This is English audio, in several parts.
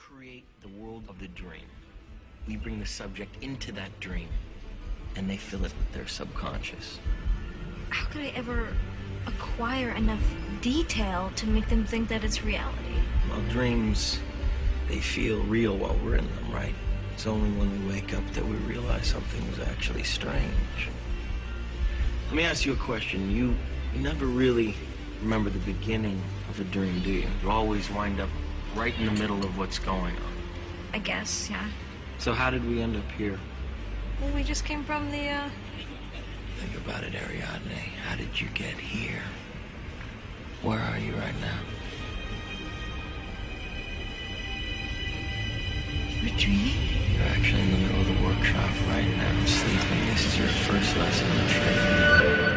create the world of the dream. We bring the subject into that dream, and they fill it with their subconscious. How could I ever acquire enough detail to make them think that it's reality? Well, dreams, they feel real while we're in them, right? It's only when we wake up that we realize something was actually strange. Let me ask you a question. You, you never really remember the beginning of a dream, do you? You always wind up right in the middle of what's going on. I guess, yeah. So how did we end up here? Well, we just came from the, uh, Think about it, Ariadne. How did you get here? Where are you right now? we're dreaming. You're actually in the middle of the workshop right now, sleeping. This is your first lesson in training.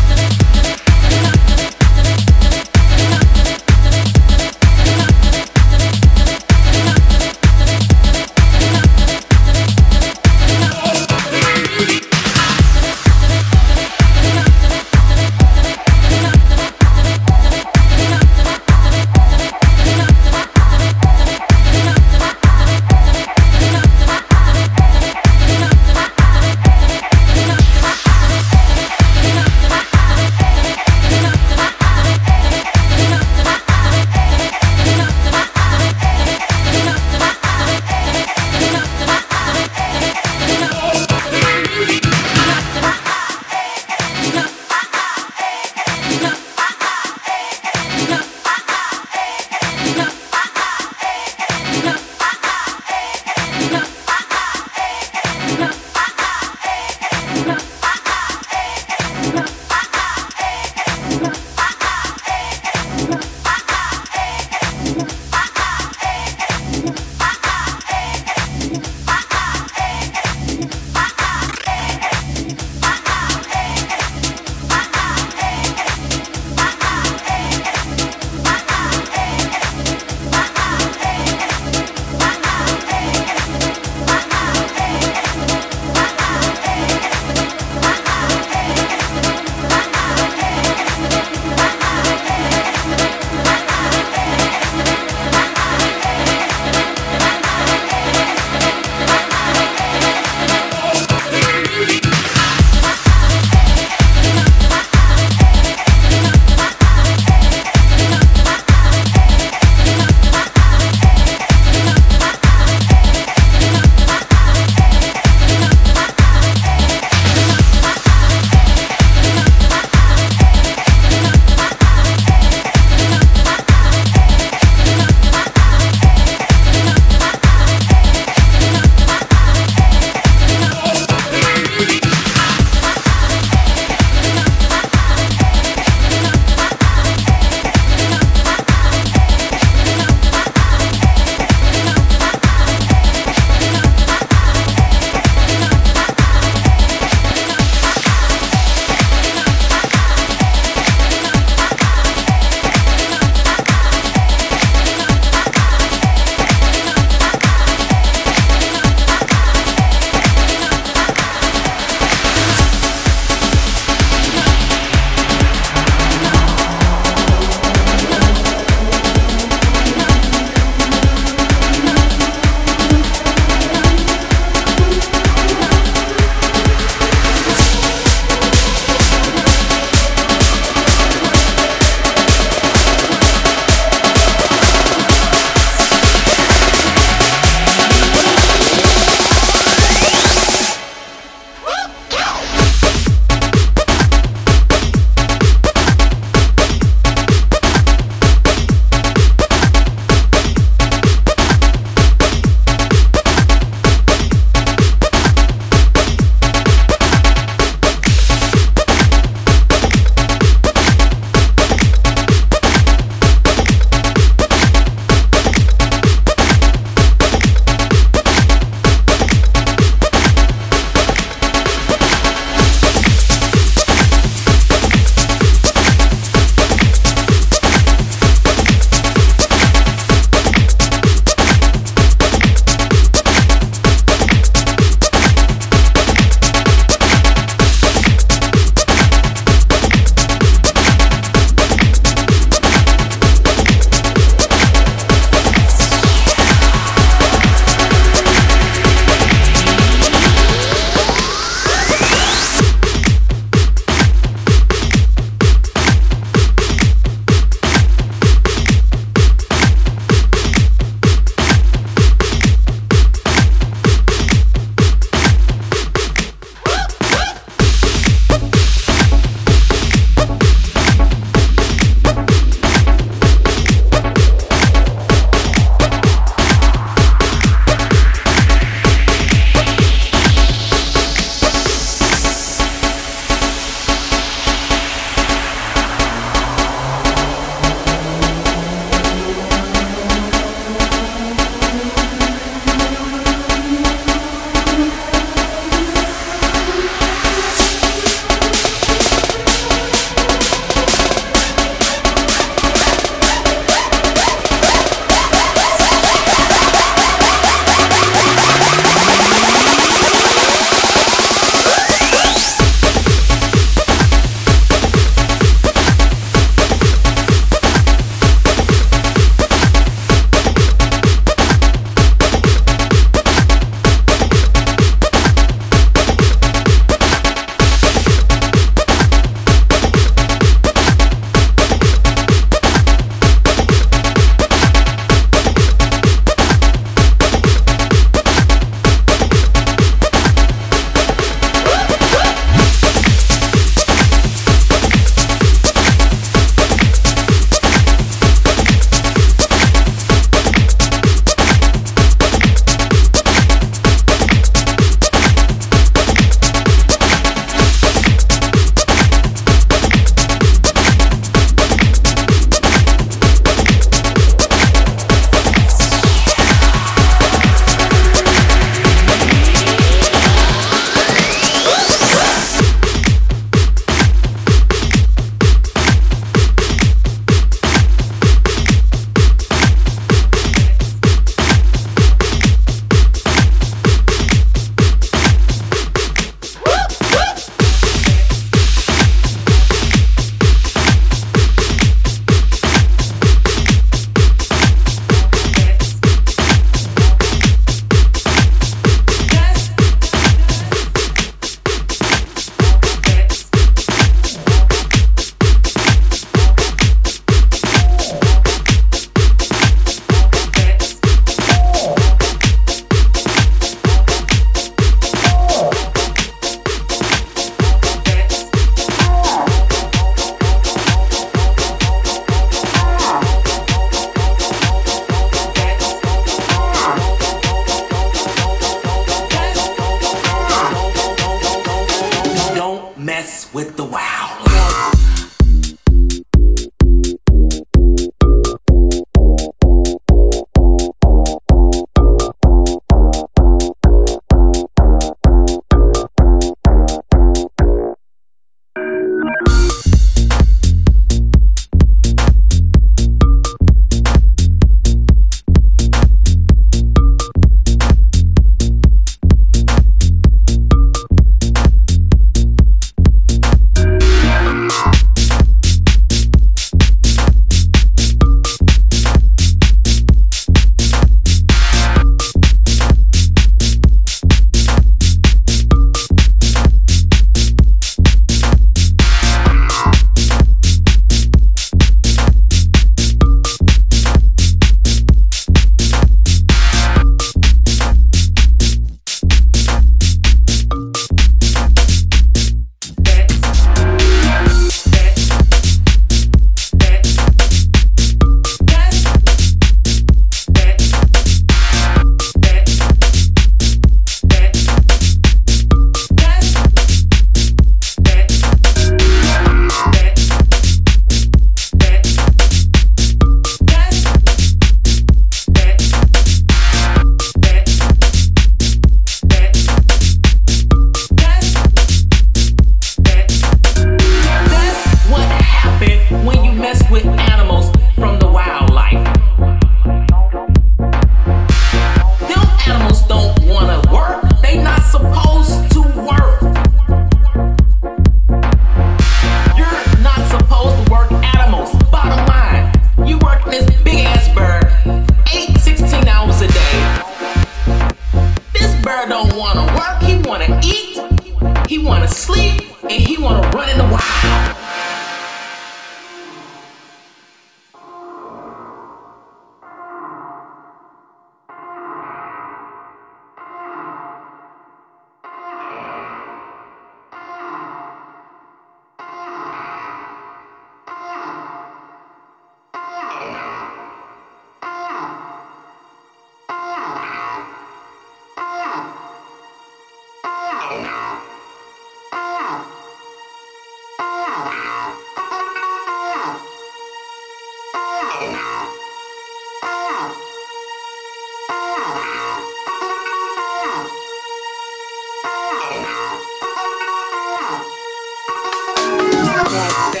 Podcast.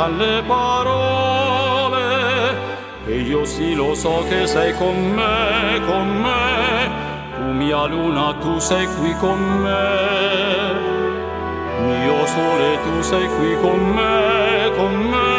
All'orizzonte, mancan le parole. E io sì lo so che sei con me, con me. Tu mia luna, tu sei qui con me. Mio sole, tu sei qui con me, con me,